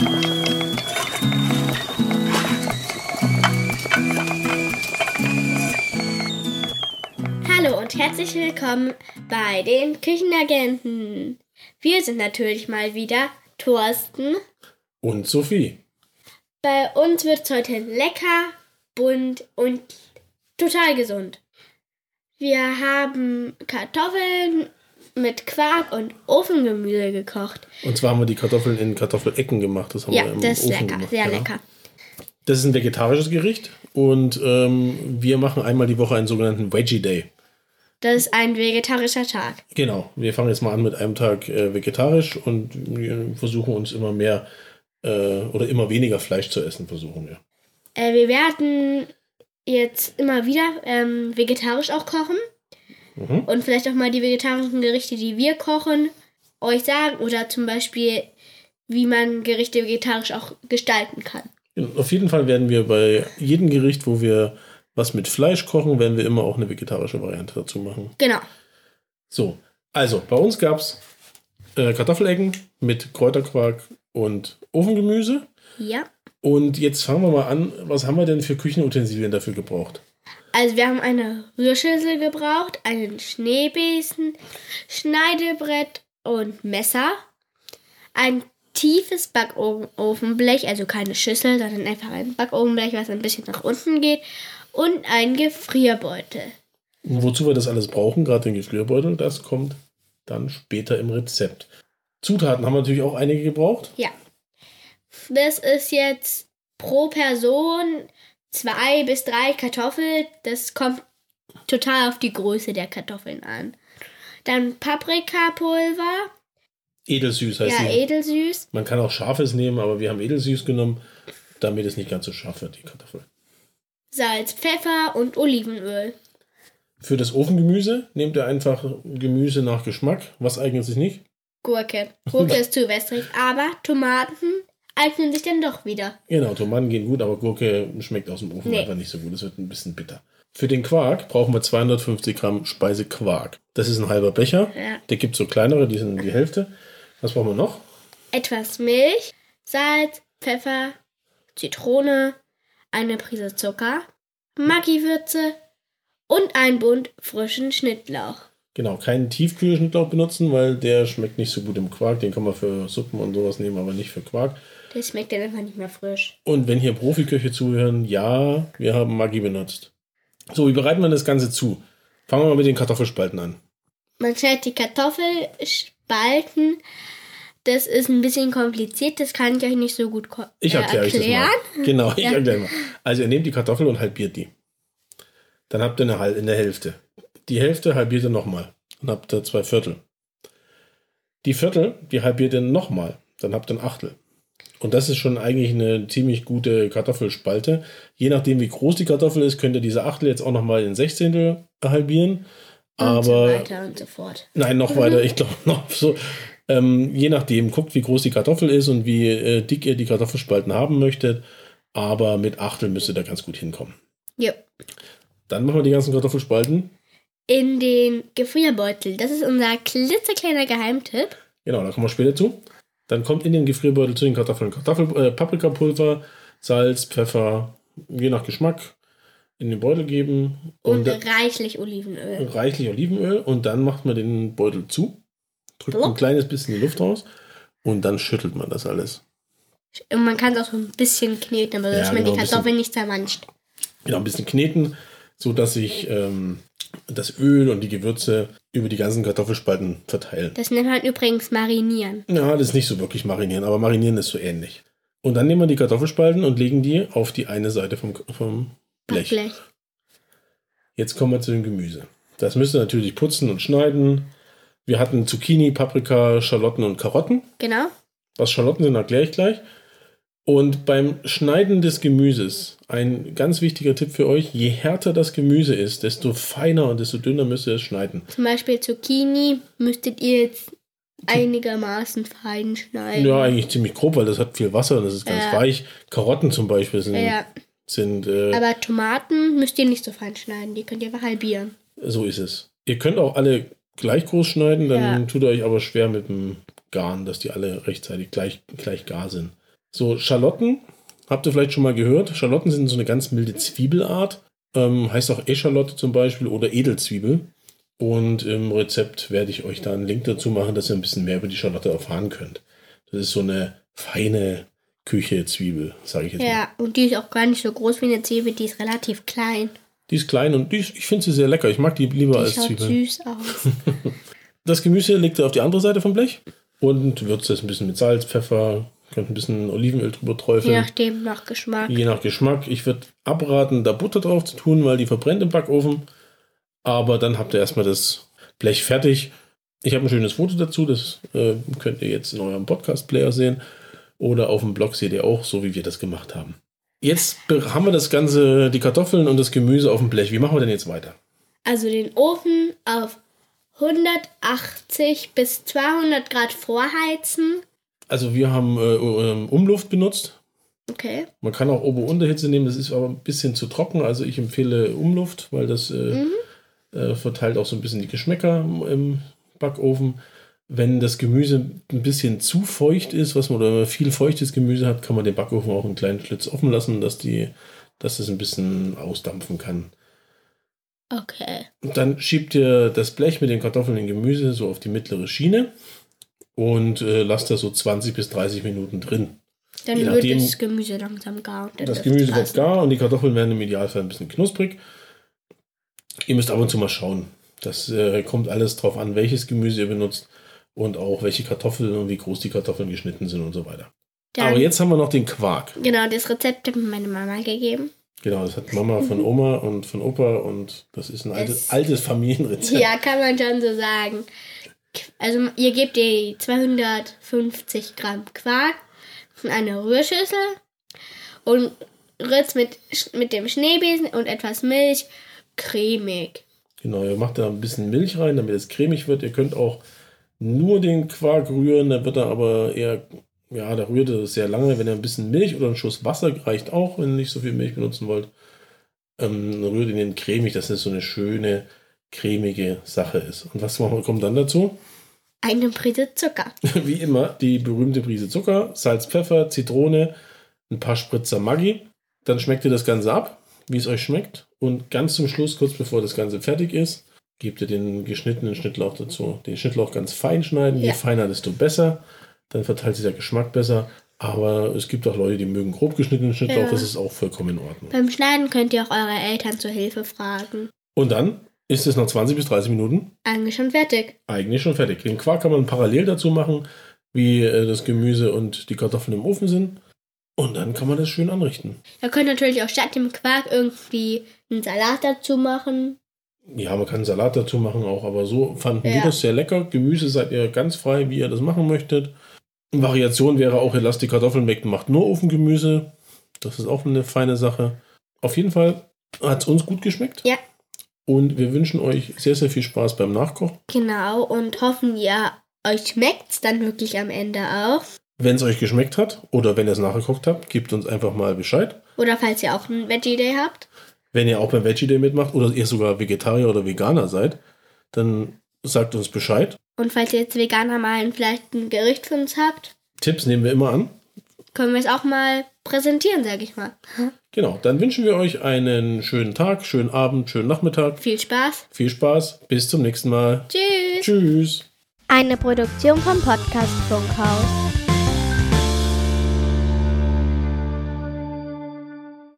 Hallo und herzlich willkommen bei den Küchenagenten. Wir sind natürlich mal wieder Thorsten und Sophie. Bei uns wird es heute lecker, bunt und total gesund. Wir haben Kartoffeln mit Quark und Ofengemüse gekocht. Und zwar haben wir die Kartoffeln in Kartoffelecken gemacht. Das haben Ja, wir im das ist Ofen lecker, gemacht. sehr ja. lecker. Das ist ein vegetarisches Gericht und ähm, wir machen einmal die Woche einen sogenannten Veggie Day. Das ist ein vegetarischer Tag. Genau, wir fangen jetzt mal an mit einem Tag äh, vegetarisch und wir versuchen uns immer mehr äh, oder immer weniger Fleisch zu essen, versuchen wir. Äh, wir werden jetzt immer wieder ähm, vegetarisch auch kochen. Mhm. Und vielleicht auch mal die vegetarischen Gerichte, die wir kochen, euch sagen. Oder zum Beispiel, wie man Gerichte vegetarisch auch gestalten kann. Auf jeden Fall werden wir bei jedem Gericht, wo wir was mit Fleisch kochen, werden wir immer auch eine vegetarische Variante dazu machen. Genau. So, also bei uns gab es äh, Kartoffelecken mit Kräuterquark und Ofengemüse. Ja. Und jetzt fangen wir mal an, was haben wir denn für Küchenutensilien dafür gebraucht? Also wir haben eine Rührschüssel gebraucht, einen Schneebesen, Schneidebrett und Messer, ein tiefes Backofenblech, also keine Schüssel, sondern einfach ein Backofenblech, was ein bisschen nach unten geht und ein Gefrierbeutel. Und wozu wir das alles brauchen, gerade den Gefrierbeutel, das kommt dann später im Rezept. Zutaten haben wir natürlich auch einige gebraucht. Ja. Das ist jetzt pro Person zwei bis drei Kartoffeln. Das kommt total auf die Größe der Kartoffeln an. Dann Paprikapulver, Edelsüß heißt ja, sie. edelsüß. Man kann auch scharfes nehmen, aber wir haben edelsüß genommen, damit es nicht ganz so scharf wird, die Kartoffel. Salz, Pfeffer und Olivenöl. Für das Ofengemüse nehmt ihr einfach Gemüse nach Geschmack. Was eignet sich nicht? Gurke. Gurke ist zu wässrig, aber Tomaten eignen sich dann doch wieder. Genau, Tomaten gehen gut, aber Gurke schmeckt aus dem Ofen Nee. einfach nicht so gut. Es wird ein bisschen bitter. Für den Quark brauchen wir 250 Gramm Speisequark. Das ist ein halber Becher. Ja. Der gibt so kleinere, die sind die Hälfte. Was brauchen wir noch? Etwas Milch, Salz, Pfeffer, Zitrone, eine Prise Zucker, Maggi-Würze und ein Bund frischen Schnittlauch. Genau, keinen Tiefkühlschnittlauch benutzen, weil der schmeckt nicht so gut im Quark. Den kann man für Suppen und sowas nehmen, aber nicht für Quark. Das schmeckt dann einfach nicht mehr frisch. Und wenn hier Profiköche zuhören, ja, wir haben Maggi benutzt. So, wie bereiten wir das Ganze zu? Fangen wir mal mit den Kartoffelspalten an. Man schneidet die Kartoffelspalten. Das ist ein bisschen kompliziert, das kann ich euch nicht so gut ko- Ich äh, erkläre euch das erklären. mal. Genau, ich Ja. erkläre mal. Also ihr nehmt die Kartoffel und halbiert die. Dann habt ihr eine in der Hälfte. Die Hälfte halbiert ihr nochmal. Dann habt ihr zwei Viertel. Die Viertel, die halbiert ihr nochmal. Dann habt ihr ein Achtel. Und das ist schon eigentlich eine ziemlich gute Kartoffelspalte. Je nachdem, wie groß die Kartoffel ist, könnt ihr diese Achtel jetzt auch nochmal in Sechzehntel halbieren. Und so Aber weiter und so fort. Nein, noch weiter. Ich glaube noch so. Ähm, je nachdem, guckt, wie groß die Kartoffel ist und wie äh, dick ihr die Kartoffelspalten haben möchtet. Aber mit Achtel müsst ihr da ganz gut hinkommen. Jo. Dann machen wir die ganzen Kartoffelspalten. In den Gefrierbeutel. Das ist unser klitzekleiner Geheimtipp. Genau, da kommen wir später zu. Dann kommt in den Gefrierbeutel zu den Kartoffeln Kartoffel, äh, Paprikapulver, Salz, Pfeffer, je nach Geschmack in den Beutel geben Und, und, reichlich Olivenöl. reichlich Olivenöl und dann macht man den Beutel zu, drückt ein Blop. kleines bisschen die Luft raus und dann schüttelt man das alles. Und man kann es auch so ein bisschen kneten, aber so, Ja, dass man genau, die ein bisschen. Kartoffeln nicht zermanscht. genau, ein bisschen kneten, so dass sich ähm, das Öl und die Gewürze über die ganzen Kartoffelspalten verteilen. Das nennt man übrigens marinieren. Ja, das ist nicht so wirklich marinieren, aber marinieren ist so ähnlich. Und dann nehmen wir die Kartoffelspalten und legen die auf die eine Seite vom, vom Blech. Blech. Jetzt kommen wir zu dem Gemüse. Das müsst ihr natürlich putzen und schneiden. Wir hatten Zucchini, Paprika, Schalotten und Karotten. Genau. Was Schalotten sind, erkläre ich gleich. Und beim Schneiden des Gemüses, ein ganz wichtiger Tipp für euch, je härter das Gemüse ist, desto feiner und desto dünner müsst ihr es schneiden. Zum Beispiel Zucchini müsstet ihr jetzt einigermaßen fein schneiden. Ja, eigentlich ziemlich grob, weil das hat viel Wasser und das ist ganz Ja. weich. Karotten zum Beispiel sind, Ja, sind äh, aber Tomaten müsst ihr nicht so fein schneiden. Die könnt ihr einfach halbieren. so ist es. Ihr könnt auch alle gleich groß schneiden, dann Ja. tut ihr euch aber schwer mit dem Garn, dass die alle rechtzeitig gleich, gleich gar sind. So, Schalotten, habt ihr vielleicht schon mal gehört? Schalotten sind so eine ganz milde Zwiebelart. Ähm, heißt auch Eschalotte zum Beispiel oder Edelzwiebel. Und im Rezept werde ich euch da einen Link dazu machen, dass ihr ein bisschen mehr über die Schalotte erfahren könnt. Das ist so eine feine Küche-Zwiebel, sage ich jetzt mal. Ja, und die ist auch gar nicht so groß wie eine Zwiebel, die ist relativ klein. Die ist klein und ist, ich finde sie sehr lecker. Ich mag die lieber Die als schaut Zwiebeln. süß aus. Das Gemüse legt ihr auf die andere Seite vom Blech und würzt es ein bisschen mit Salz, Pfeffer, könnt ein bisschen Olivenöl drüber Je träufeln. nachdem, nach Geschmack. Je nach Geschmack. Ich würde abraten, da Butter drauf zu tun, weil die verbrennt im Backofen. Aber dann habt ihr erstmal das Blech fertig. Ich habe ein schönes Foto dazu, das äh, könnt ihr jetzt in eurem Podcast-Player sehen. Oder auf dem Blog seht ihr auch, so wie wir das gemacht haben. Jetzt be- haben wir das Ganze, die Kartoffeln und das Gemüse auf dem Blech. Wie machen wir denn jetzt weiter? Also den Ofen auf 180 bis 200 Grad vorheizen. Also wir haben äh, ähm, Umluft benutzt. Okay. Man kann auch Ober-Unterhitze nehmen, das ist aber ein bisschen zu trocken. Also ich empfehle Umluft, weil das äh, äh, verteilt auch so ein bisschen die Geschmäcker im- Backofen. Wenn das Gemüse ein bisschen zu feucht ist, was man oder wenn man viel feuchtes Gemüse hat, kann man den Backofen auch einen kleinen Schlitz offen lassen, dass die, dass das ein bisschen ausdampfen kann. Okay. Und dann schiebt ihr das Blech mit den Kartoffeln und Gemüse so auf die mittlere Schiene und äh, lasst das so 20 bis 30 Minuten drin. Dann Je wird nachdem- das Gemüse langsam gar. Das Gemüse wird gar und die Kartoffeln werden im Idealfall ein bisschen knusprig. Ihr müsst ab und zu mal schauen. Das äh, kommt alles drauf an, welches Gemüse ihr benutzt und auch welche Kartoffeln und wie groß die Kartoffeln geschnitten sind und so weiter. Dann, Aber jetzt haben wir noch den Quark. Genau, das Rezept hat mir meine Mama gegeben. Genau, das hat Mama von Oma und von Opa und das ist ein altes, Es- altes Familienrezept. Ja, kann man schon so sagen. Also ihr gebt die 250 Gramm Quark in eine Rührschüssel und rührt mit, mit dem Schneebesen und etwas Milch cremig. Genau, ihr macht da ein bisschen Milch rein, damit es cremig wird. Ihr könnt auch nur den Quark rühren, dann wird er aber eher, ja, da rührt er sehr lange. Wenn ihr ein bisschen Milch oder einen Schuss Wasser reicht auch, wenn ihr nicht so viel Milch benutzen wollt. Ähm, rührt ihn cremig, dass es so eine schöne, cremige Sache ist. Und was kommt dann dazu? Eine Prise Zucker. Wie immer, die berühmte Prise Zucker, Salz, Pfeffer, Zitrone, ein paar Spritzer Maggi. Dann schmeckt ihr das Ganze ab, wie es euch schmeckt. Und ganz zum Schluss, kurz bevor das Ganze fertig ist, gebt ihr den geschnittenen Schnittlauch dazu. Den Schnittlauch ganz fein schneiden. Je Ja. feiner, desto besser. Dann verteilt sich der Geschmack besser. Aber es gibt auch Leute, die mögen grob geschnittenen Schnittlauch. Ja. Das ist auch vollkommen in Ordnung. Beim Schneiden könnt ihr auch eure Eltern zur Hilfe fragen. Und dann ist es nach 20 bis 30 Minuten Eigentlich schon fertig. eigentlich schon fertig. Den Quark kann man parallel dazu machen, wie äh, das Gemüse und die Kartoffeln im Ofen sind. Und dann kann man das schön anrichten. Ihr könnt natürlich auch statt dem Quark irgendwie einen Salat dazu machen. Ja, man kann einen Salat dazu machen auch, aber so fanden wir Ja. das sehr lecker. Gemüse seid ihr ganz frei, wie ihr das machen möchtet. Variation wäre auch, ihr lasst die Kartoffeln weg und macht nur Ofengemüse. Das ist auch eine feine Sache. Auf jeden Fall hat es uns gut geschmeckt. Ja. Und wir wünschen euch sehr, sehr viel Spaß beim Nachkochen. Genau, und hoffen, ihr euch schmeckt's dann wirklich am Ende auch. Wenn es euch geschmeckt hat oder wenn ihr es nachgekocht habt, gebt uns einfach mal Bescheid. Oder falls ihr auch einen Veggie Day habt. Wenn ihr auch beim Veggie Day mitmacht oder ihr sogar Vegetarier oder Veganer seid, dann sagt uns Bescheid. Und falls ihr jetzt Veganer mal vielleicht ein Gericht für uns habt, Tipps nehmen wir immer an. Können wir es auch mal präsentieren, sag ich mal. Genau, dann wünschen wir euch einen schönen Tag, schönen Abend, schönen Nachmittag. Viel Spaß. Viel Spaß, bis zum nächsten Mal. Tschüss. Tschüss. Eine Produktion vom Podcast Funkhaus.